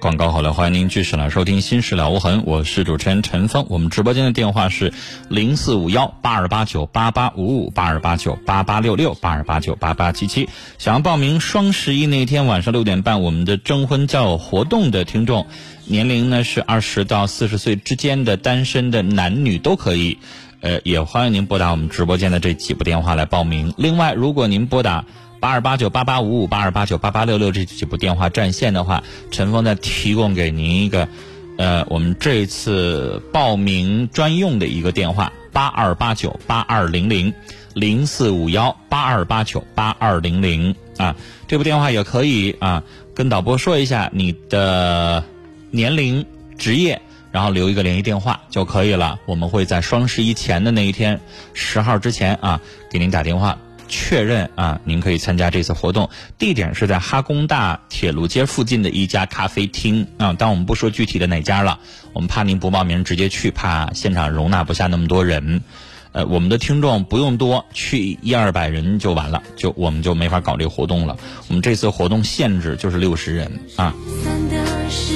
广告好了，欢迎您继续来收听《心事了无痕》，我是主持人陈峰。我们直播间的电话是零四五幺八二八九八八五五八二八九八八六六八二八九八八七七。想要报名双十一那天晚上六点半我们的征婚交友活动的听众，年龄呢是二十到四十岁之间的单身的男女都可以，呃，也欢迎您拨打我们直播间的这几部电话来报名。另外，如果您拨打。八二八九八八五五八二八九八八六六这几部电话占线的话，陈峰再提供给您一个，呃，我们这次报名专用的一个电话：八二八九八二零零零四五幺八二八九八二零零啊，这部电话也可以啊，跟导播说一下你的年龄、职业，然后留一个联系电话就可以了。我们会在双十一前的那一天，十号之前啊，给您打电话。确认啊，您可以参加这次活动，地点是在哈工大铁路街附近的一家咖啡厅啊，但我们不说具体的哪家了，我们怕您不报名直接去，怕现场容纳不下那么多人。呃，我们的听众不用多，去一二百人就完了，就我们就没法搞这个活动了。我们这次活动限制就是六十人啊。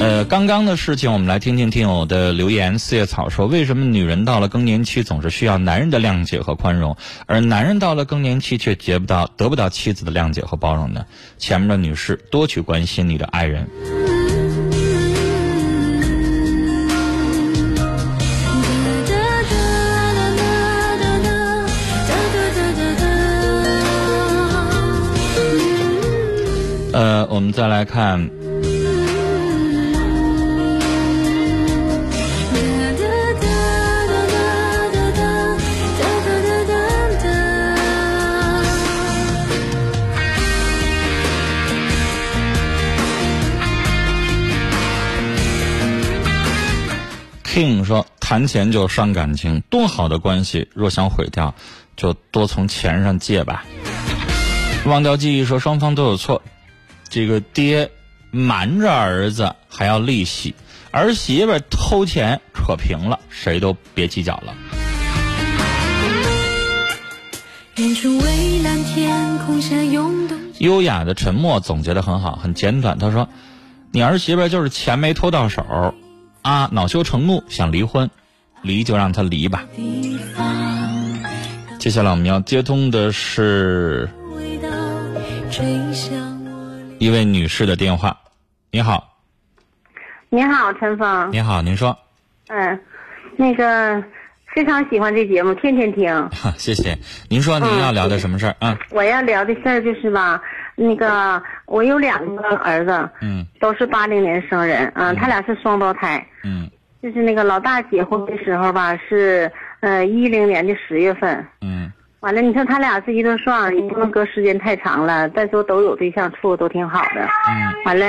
呃，刚刚的事情，我们来听听听友的留言。四叶草说：“为什么女人到了更年期总是需要男人的谅解和宽容，而男人到了更年期却结不到、得不到妻子的谅解和包容呢？”前面的女士多去关心你的爱人。呃，我们再来看。King 说：“谈钱就伤感情，多好的关系，若想毁掉，就多从钱上借吧。”忘掉记忆说：“双方都有错，这个爹瞒着儿子还要利息，儿媳妇偷钱扯平了，谁都别计较了。”优雅的沉默总结的很好，很简短。他说：“你儿媳妇就是钱没偷到手。”啊，恼羞成怒想离婚，离就让他离吧。接下来我们要接通的是一位女士的电话。你好，你好，陈峰。你好，您说。嗯，那个非常喜欢这节目，天天听。谢谢。您说您要聊的什么事儿啊？我要聊的事儿就是吧。那个，我有两个儿子，嗯，都是八零年生人，嗯，他俩是双胞胎，嗯，就是那个老大结婚的时候吧，是呃一零年的十月份，嗯，完了，你说他俩是一对双，也不能隔时间太长了，再说都有对象处的都挺好的，嗯，完了，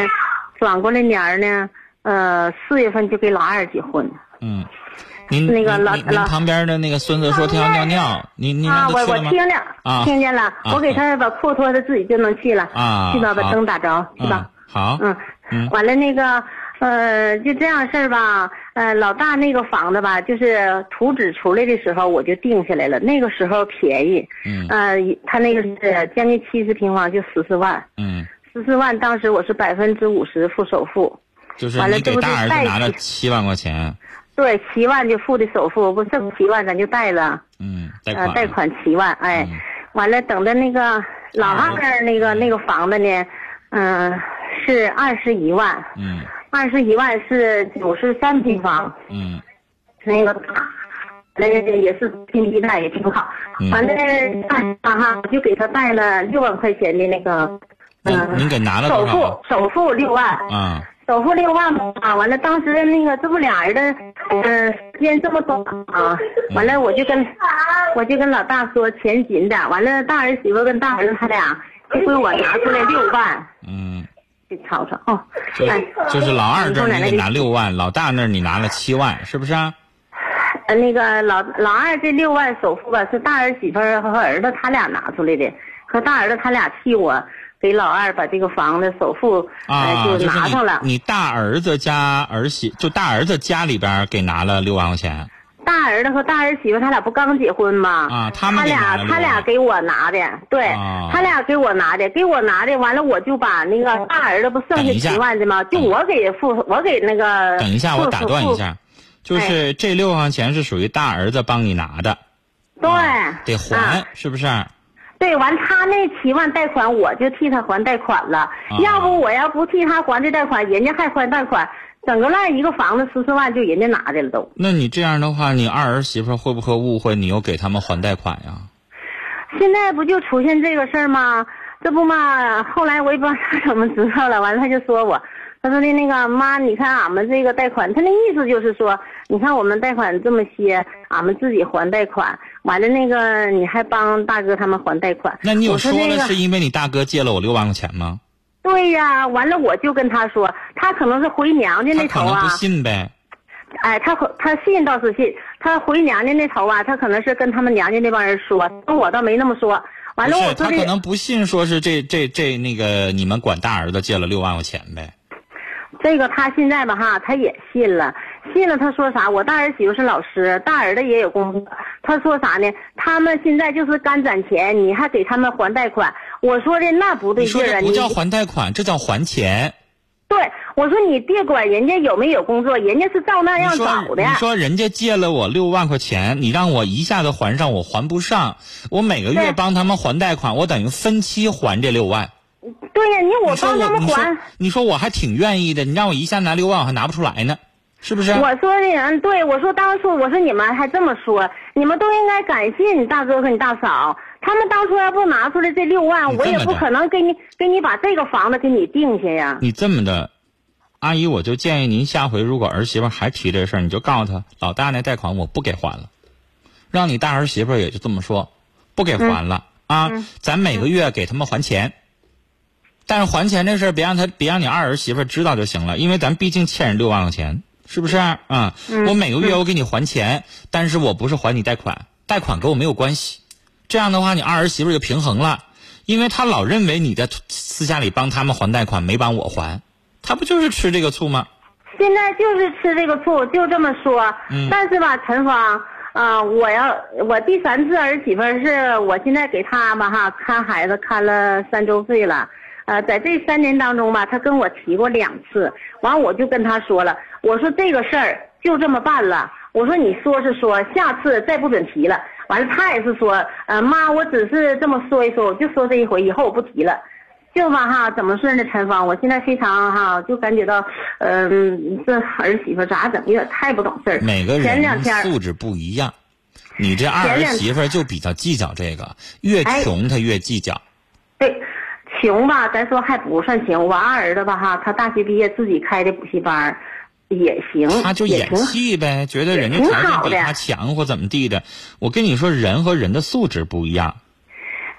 转过来年呢，呃四月份就给老二结婚，嗯。您那个老老旁边的那个孙子说他要尿尿，您您让他去了吗？我我听着啊，听见了。我给他把裤脱，他自己就能去了。啊，去吧，把灯打着，是吧？好。嗯嗯。完了那个，呃，就这样事儿吧。呃，老大那个房子吧，就是图纸出来的时候我就定下来了。那个时候便宜。嗯。呃，他那个是将近七十平方，就十四万。嗯。十四万，当时我是百分之五十付首付。就是你给大儿子拿了七万块钱。对，七万就付的首付，不剩七万咱就贷了。嗯，贷款。呃，贷款七万，哎，完了，等着那个老二那个那个房子呢，嗯，是二十一万。嗯。二十一万是九十三平方。嗯。那个，那个也是拼地贷也挺好。完了，啊哈，我就给他贷了六万块钱的那个，嗯，您给拿了首付，首付六万。啊。首付六万嘛，完了，当时那个这不俩人的，嗯，时间这么短啊，完了我就跟，我就跟老大说钱紧点，完了大儿媳妇跟大儿子他俩这回我拿出来六万，嗯，你瞅瞅哦，哎，就是老二这儿你给拿六万，老大那儿你拿了七万，是不是啊？呃，那个老老二这六万首付吧是大儿媳妇和儿子他俩拿出来的，和大儿子他俩替我。给老二把这个房子首付啊，呃就拿上了。你你大儿子家儿媳，就大儿子家里边给拿了六万块钱。大儿子和大儿媳妇他俩不刚结婚吗？啊，他们他俩他俩给我拿的，对、啊他俩给我拿的，给我拿的，完了我就把那个大儿子不剩下等一下七万的吗？就我给付，我给那个。等一下，我打断一。下，就是这六万块钱是属于大儿子帮你拿的，对，啊得还，啊是不是？对，完他那七万贷款，我就替他还贷款了。啊要不我要不替他还这贷款，人家还还贷款，整个烂一个房子十四万就人家拿的了都。那你这样的话，你二儿媳妇会不会误会你又给他们还贷款呀？现在不就出现这个事儿吗？这不嘛，后来我也不知道他 怎么知道了，完了他就说我，他说的那个妈，你看俺们这个贷款，他那意思就是说，你看我们贷款这么些，俺们自己还贷款，完了那个你还帮大哥他们还贷款。那你有说了是因为你大哥借了我六万块钱吗？对呀，完了我就跟他说，他可能是回娘家那头啊可能不，信呗。哎，他回他信倒是信，他回娘家那头啊，他可能是跟他们娘家那帮人说，跟我倒没那么说。完了我说他可能不信，说是这这这那个你们管大儿子借了六万块钱呗。这个他现在吧哈，他也信了，信了他说啥？我大儿媳妇是老师，大儿子也有工作。他说啥呢？他们现在就是干攒钱，你还给他们还贷款。我说的那不对劲儿啊！你不叫还贷款，这叫还钱。对我说你别管人家有没有工作，人家是照那样找的。你说人家借了我六万块钱，你让我一下子还上，我还不上。我每个月帮他们还贷款，我等于分期还这六万。对呀，你我说帮他们还。你说我还挺愿意的，你让我一下拿六万，我还拿不出来呢，是不是？我说的，嗯，对，我说当初我说你们还这么说，你们都应该感谢你大哥和你大嫂，他们当初要不拿出来这六万，我也不可能给你给你把这个房子给你定下呀。你这么的，阿姨，我就建议您下回如果儿媳妇还提这事儿，你就告诉她，老大那贷款我不给还了，让你大儿媳妇也就这么说，不给还了、啊，咱每个月给他们还钱。但是还钱这事儿，别让他别让你二儿媳妇知道就行了，因为咱毕竟欠人六万块钱，是不是啊？我每个月我给你还钱，但是我不是还你贷款，贷款跟我没有关系。这样的话，你二儿媳妇就平衡了，因为他老认为你在私下里帮他们还贷款，没帮我还，他不就是吃这个醋吗？现在就是吃这个醋，就这么说。嗯但是吧，陈芳，啊、我要我第三次儿媳妇是我现在给他吧哈看孩子看了三周岁了。呃，在这三年当中吧，他跟我提过两次，完我就跟他说了，我说这个事儿就这么办了，我说你说是说，下次再不准提了。完了，他也是说，呃，妈，我只是这么说一说，我就说这一回，以后我不提了。就吧哈，怎么说呢陈芳？我现在非常哈，就感觉到，嗯、这儿媳妇咋整，有点太不懂事儿。每个人素质不一样，你这二儿媳妇就比较计较这个，越哎穷她越计较。对，穷吧，咱说还不算行。我二儿子吧哈，他大学毕业自己开的补习班也行，他就演戏呗，觉得人家挺条件比他强或怎么地的。我跟你说，人和人的素质不一样。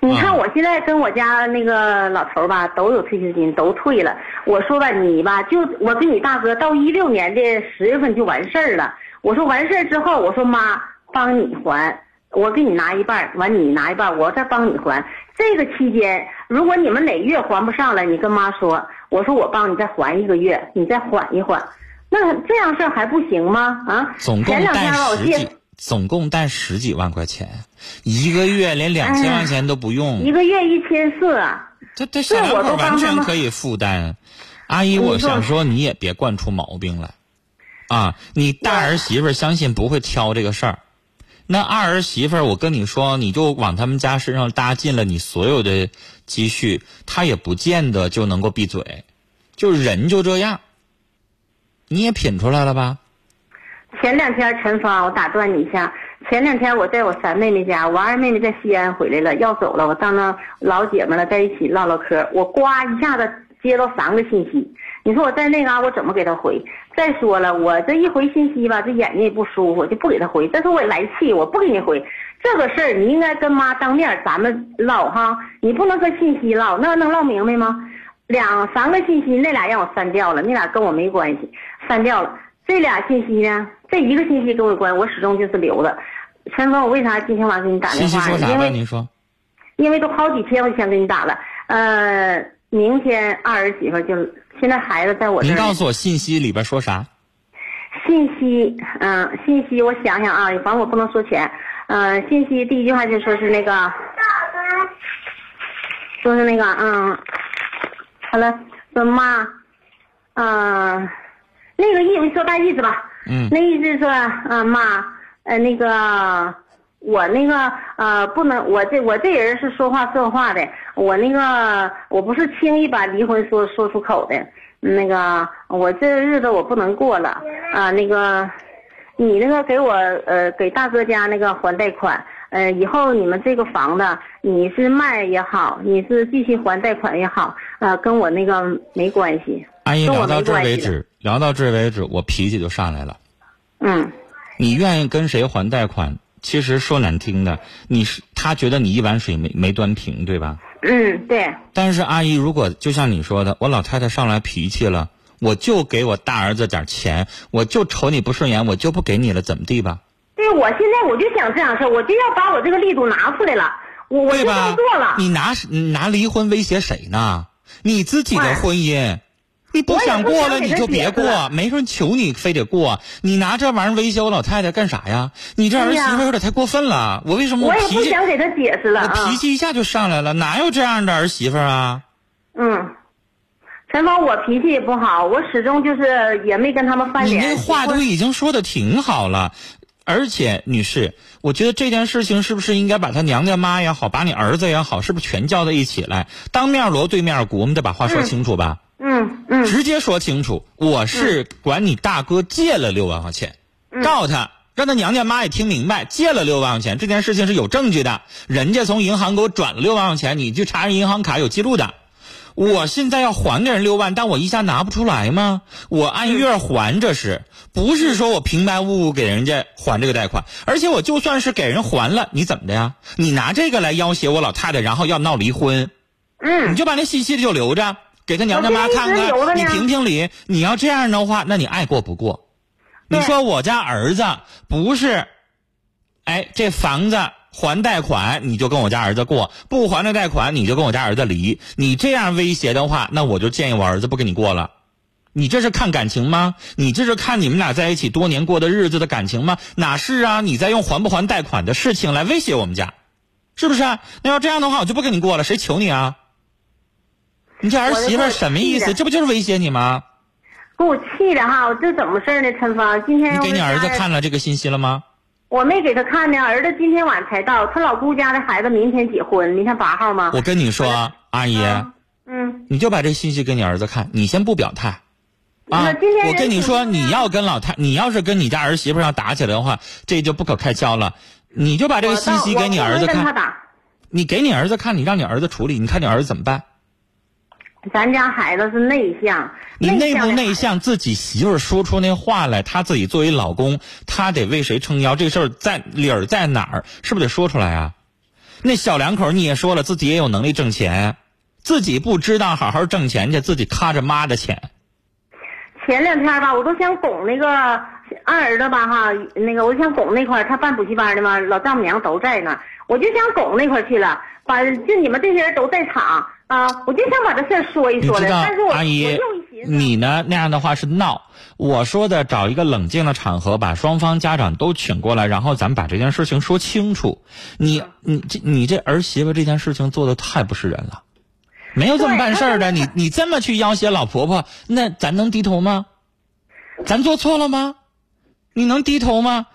你看嗯我现在跟我家那个老头儿吧，都有退休金，都退了。我说吧，你吧，就我跟你大哥到一六年的十月份就完事儿了。我说完事儿之后，我说妈帮你还，我给你拿一半，完你拿一半，我再帮你还。这个期间，如果你们哪月还不上了，你跟妈说，我说我帮你再还一个月，你再缓一缓。那这样事儿还不行吗？啊，总共贷十几，总共贷十几万块钱，一个月连两千块钱都不用。一个月一千四。这这小两我口完都帮他们全可以负担。阿姨，我想说，你也别惯出毛病来，啊，你大儿媳妇儿相信不会挑这个事儿，那二儿媳妇儿，我跟你说，你就往他们家身上搭进了你所有的积蓄，她也不见得就能够闭嘴，就人就这样，你也品出来了吧？前两天陈芳，我打断你一下。前两天我在我三妹妹家，我二妹妹在西安回来了，要走了，我到那老姐们了，在一起唠唠嗑。我呱一下子接到三个信息，你说我在那嘎、我怎么给他回？再说了，我这一回信息吧，这眼睛也不舒服，就不给他回。再说我也来气，我不给你回。这个事儿你应该跟妈当面咱们唠哈，你不能跟信息唠，那能唠明白吗？两三个信息，那俩让我删掉了，那俩跟我没关系，删掉了。这俩信息呢，这一个信息跟我有关，我始终就是留着。陈峰，我为啥今天晚上给你打电话？信息说啥吧？因为您说，因为都好几天我就想给你打了。呃，明天二儿媳妇就现在孩子在我这儿。您告诉我信息里边说啥？信息，嗯、信息我想想啊，反正我不能说全。嗯、信息第一句话就说是那个，说是那个，嗯，好了，说妈，嗯、那个意思说大意思吧，嗯那意思说，嗯、妈，呃，那个我那个呃不能，我这我这人是说话算话的，我那个我不是轻易把离婚说说出口的，那个我这日子我不能过了啊，那个你那个给我呃给大哥家那个还贷款，呃以后你们这个房子你是卖也好，你是继续还贷款也好，呃跟我那个没关系，阿姨聊到这为止，聊到这为止，我脾气就上来了。嗯你愿意跟谁还贷款？其实说难听的，你是他觉得你一碗水没没端平，对吧？嗯对。但是阿姨，如果就像你说的，我老太太上来脾气了，我就给我大儿子点钱，我就瞅你不顺眼，我就不给你了，怎么地吧？对，我现在我就想这样事儿，我就要把我这个力度拿出来了，我我就这么做了。你拿你拿离婚威胁谁呢？你自己的哎婚姻，你不想过了你就别过，没人求你非得过，你拿这玩意儿威胁我老太太干啥呀？你这儿媳妇有点太过分了，我为什么我也脾气不想给他解释了我啊脾。气一下就上来了？哪有这样的儿媳妇啊？嗯，陈芳，我脾气也不好，我始终就是也没跟他们翻脸你。那话都已经说的挺好了，而且女士，我觉得这件事情是不是应该把他娘家妈也好，把你儿子也好，是不是全叫在一起来，当面锣对面鼓，我们得把话说清楚吧？嗯嗯直接说清楚，我是管你大哥借了六万块钱，告诉他。让他娘家妈也听明白，借了六万块钱这件事情是有证据的，人家从银行给我转了六万块钱，你去查人银行卡有记录的。我现在要还给人六万，但我一下拿不出来吗？我按月还，这是不是说我平白无故给人家还这个贷款？而且我就算是给人还了，你怎么的呀？你拿这个来要挟我老太太，然后要闹离婚，嗯你就把那信息就留着，给他娘家妈看看，你评评理。你要这样的话，那你爱过不过。你说我家儿子不是，哎，这房子还贷款，你就跟我家儿子过；不还这贷款，你就跟我家儿子离。你这样威胁的话，那我就建议我儿子不跟你过了。你这是看感情吗？你这是看你们俩在一起多年过的日子的感情吗？哪是啊？你在用还不还贷款的事情来威胁我们家，是不是？那要这样的话，我就不跟你过了，谁求你啊？你这儿媳妇什么意思？这不就是威胁你吗？给我气的哈！这怎么事儿呢？陈芳，今天你给你儿子看了这个信息了吗？我没给他看呢，儿子今天晚才到，他老姑家的孩子明天结婚，明天八号吗？我跟你说，阿姨，嗯，你就把这信息给你儿子看，你先不表态。啊我跟你说，你要跟老太，你要是跟你家儿媳妇要打起来的话，这就不可开交了。你就把这个信息给你儿子看。你给你儿子看，你让你儿子处理，你看你儿子怎么办？咱家孩子是内向，你内不？内向？自己媳妇儿说出那话来，他自己作为老公，他得为谁撑腰？这事儿在理儿在哪儿？是不是得说出来啊？那小两口你也说了，自己也有能力挣钱，自己不知道好好挣钱去，自己卡着妈的钱。前两天吧，我都想拱那个二儿子吧哈，那个我想拱那块儿，他办补习班的嘛，老丈母娘都在呢，我就想拱那块儿去了，把就你们这些人都在场啊，我就想把这事儿说一说了，你知道但是我我阿姨你呢那样的话是闹。我说的找一个冷静的场合，把双方家长都请过来，然后咱们把这件事情说清楚。你你这你这儿媳妇这件事情做的太不是人了，没有这么办事儿的。你你这么去要挟老婆婆，那咱能低头吗？咱做错了吗？你能低头吗？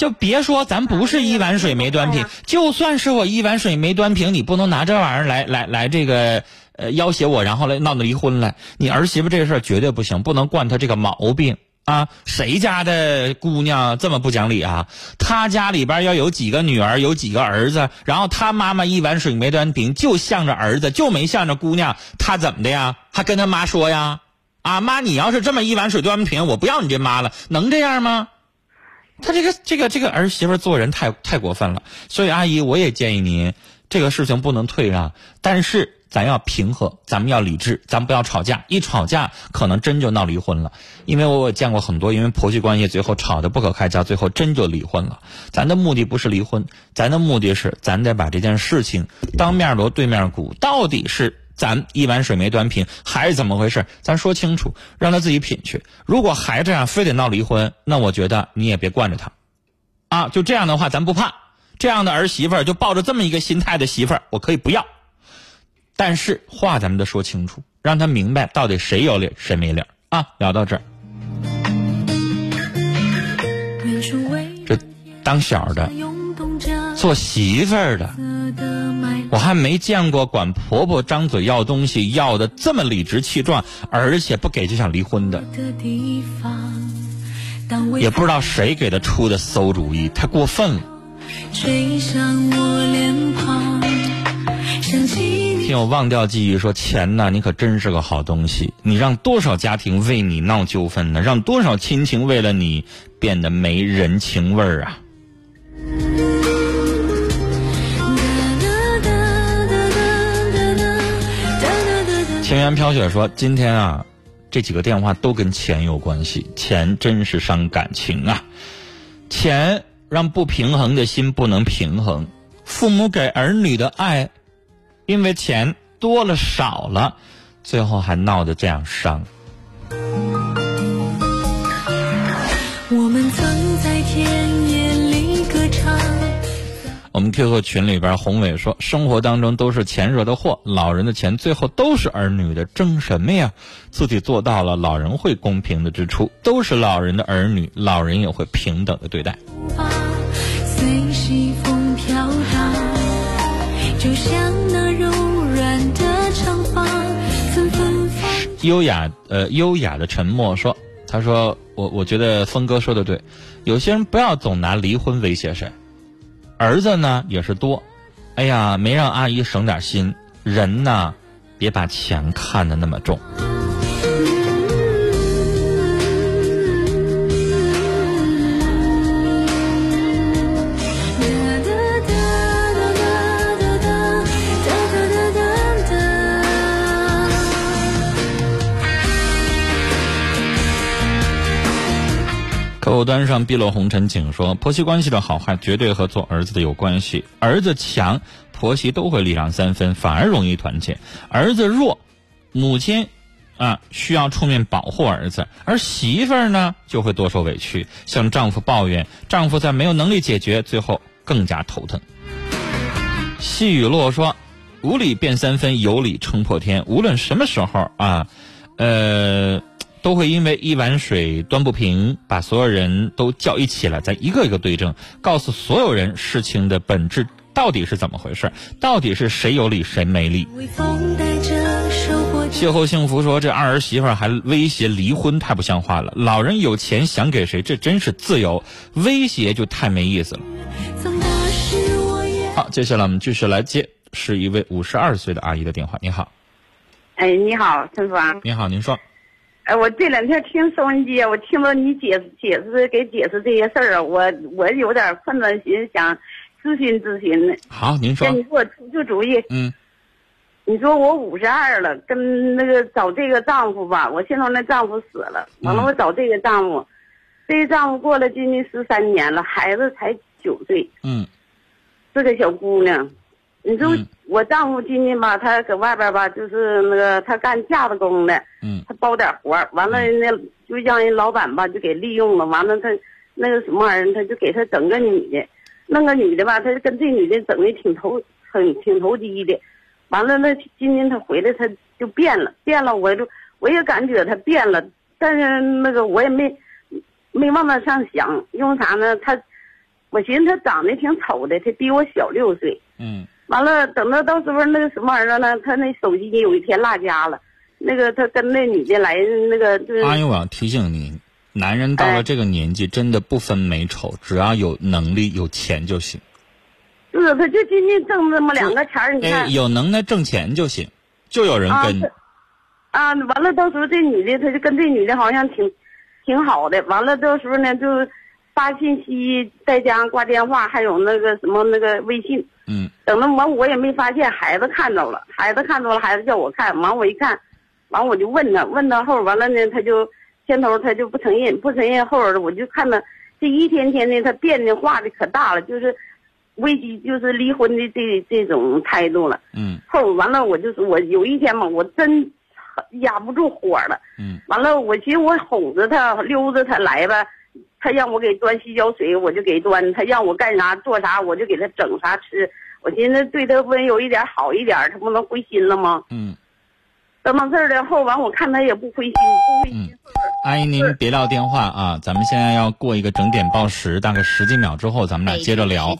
就别说咱不是一碗水没端平，就算是我一碗水没端平，你不能拿这玩意儿来来来这个呃要挟我，然后来闹闹离婚来。你儿媳妇这事儿绝对不行，不能惯她这个毛病啊！谁家的姑娘这么不讲理啊？她家里边要有几个女儿，有几个儿子，然后她妈妈一碗水没端平，就向着儿子，就没向着姑娘，她怎么的呀？还跟她妈说呀？啊妈，你要是这么一碗水端不平，我不要你这妈了，能这样吗？他这个这个这个儿媳妇做人太太过分了，所以阿姨我也建议您，这个事情不能退让，但是咱要平和，咱们要理智，咱不要吵架，一吵架可能真就闹离婚了。因为我见过很多因为婆媳关系最后吵得不可开交，最后真就离婚了。咱的目的不是离婚，咱的目的是咱得把这件事情当面锣对面鼓，到底是。咱一碗水没端平，还是怎么回事？咱说清楚，让他自己品去。如果还这样，非得闹离婚，那我觉得你也别惯着他，啊，就这样的话，咱不怕。这样的儿媳妇儿就抱着这么一个心态的媳妇儿，我可以不要。但是话咱们得说清楚，让他明白到底谁有理谁没理啊。聊到这儿，这当小的做媳妇儿的，我还没见过管婆婆张嘴要东西要的这么理直气壮，而且不给就想离婚的。也不知道谁给他出的馊主意，太过分了。听我忘掉记忆说钱呢，你可真是个好东西，你让多少家庭为你闹纠纷呢？让多少亲情为了你变得没人情味儿啊！情缘飘雪说今天啊，这几个电话都跟钱有关系，钱真是伤感情啊，钱。让不平衡的心不能平衡，父母给儿女的爱，因为钱多了少了，最后还闹得这样伤。我们 QQ 群里边，宏伟说：“生活当中都是钱惹的祸，老人的钱最后都是儿女的，争什么呀？自己做到了，老人会公平的支出，都是老人的儿女，老人也会平等的对待。”，优雅呃，优雅的沉默说：“他说我我觉得峰哥说的对，有些人不要总拿离婚威胁谁。儿子呢也是多，哎呀，没让阿姨省点心。人呢，别把钱看得那么重。”客户端上碧落红尘请说：“婆媳关系的好坏绝对和做儿子的有关系。儿子强，婆媳都会礼让三分，反而容易团结；儿子弱，母亲啊需要出面保护儿子，而媳妇儿呢就会多受委屈，向丈夫抱怨，丈夫在没有能力解决，最后更加头疼。”细雨落说：“无理变三分，有理撑破天。无论什么时候啊，呃。”都会因为一碗水端不平，把所有人都叫一起来，咱一个一个对证，告诉所有人事情的本质到底是怎么回事，到底是谁有理谁没理。邂逅幸福说：“这二儿媳妇还威胁离婚，太不像话了。老人有钱想给谁，这真是自由；威胁就太没意思了。”好，接下来我们继续来接，是一位五十二岁的阿姨的电话。你好，哎，你好，陈芳。你好，您说。哎，我这两天听收音机，我听到你解解释给解释这些事儿啊，我我有点困难，寻思想咨询咨询呢。好，您说。你给我出出主意。嗯。你说我五十二了，跟那个找这个丈夫吧，我现在那丈夫死了，完了我找这个丈夫，这个丈夫过了今年十三年了，孩子才九岁。嗯。是个小姑娘。你说我丈夫今天吧，他搁外边吧，就是那个他干架子工的，嗯，他包点活完了那就让人老板吧就给利用了，完了他那个什么玩意儿，他就给他整个女的，那个女的吧，他跟这女的整的挺投很挺投机的，完了那今天他回来他就变了，变了我就我也感觉他变了，但是那个我也没没往那上想，因为啥呢？他我寻思他长得挺丑的，他比我小六岁，嗯。完了，等到到时候那个什么玩意儿呢？他那手机有一天落家了，那个他跟那女的来那个就是。阿姨，我要提醒您，男人到了这个年纪，真的不分美丑，只要有能力、有钱就行。是，他就今天挣那么两个钱儿，你看。有能耐挣钱就行，就有人跟。啊，完了，到时候这女的，他就跟这女的好像挺挺好的。完了，到时候呢，就发信息，再加上挂电话，还有那个什么那个微信。嗯，等到完我也没发现，孩子看着了，孩子看着了，孩子叫我看，完我一看，完我就问他，问他后完了呢，他就先头他就不承认，不承认后儿我就看他这一天天的他变的化的可大了，就是危机就是离婚的这这种态度了。嗯后完了，我就是我有一天嘛，我真压不住火了。嗯完了，我寻思我哄着他，溜着他来吧。他让我给端洗脚水，我就给端；他让我干啥做啥，我就给他整啥吃。我寻思对他温柔一点，好一点，他不能灰心了吗？嗯，这么事儿了后，完我看他也不灰心，不灰心。阿姨您别撂电话啊，咱们现在要过一个整点报时，大概十几秒之后咱们俩接着聊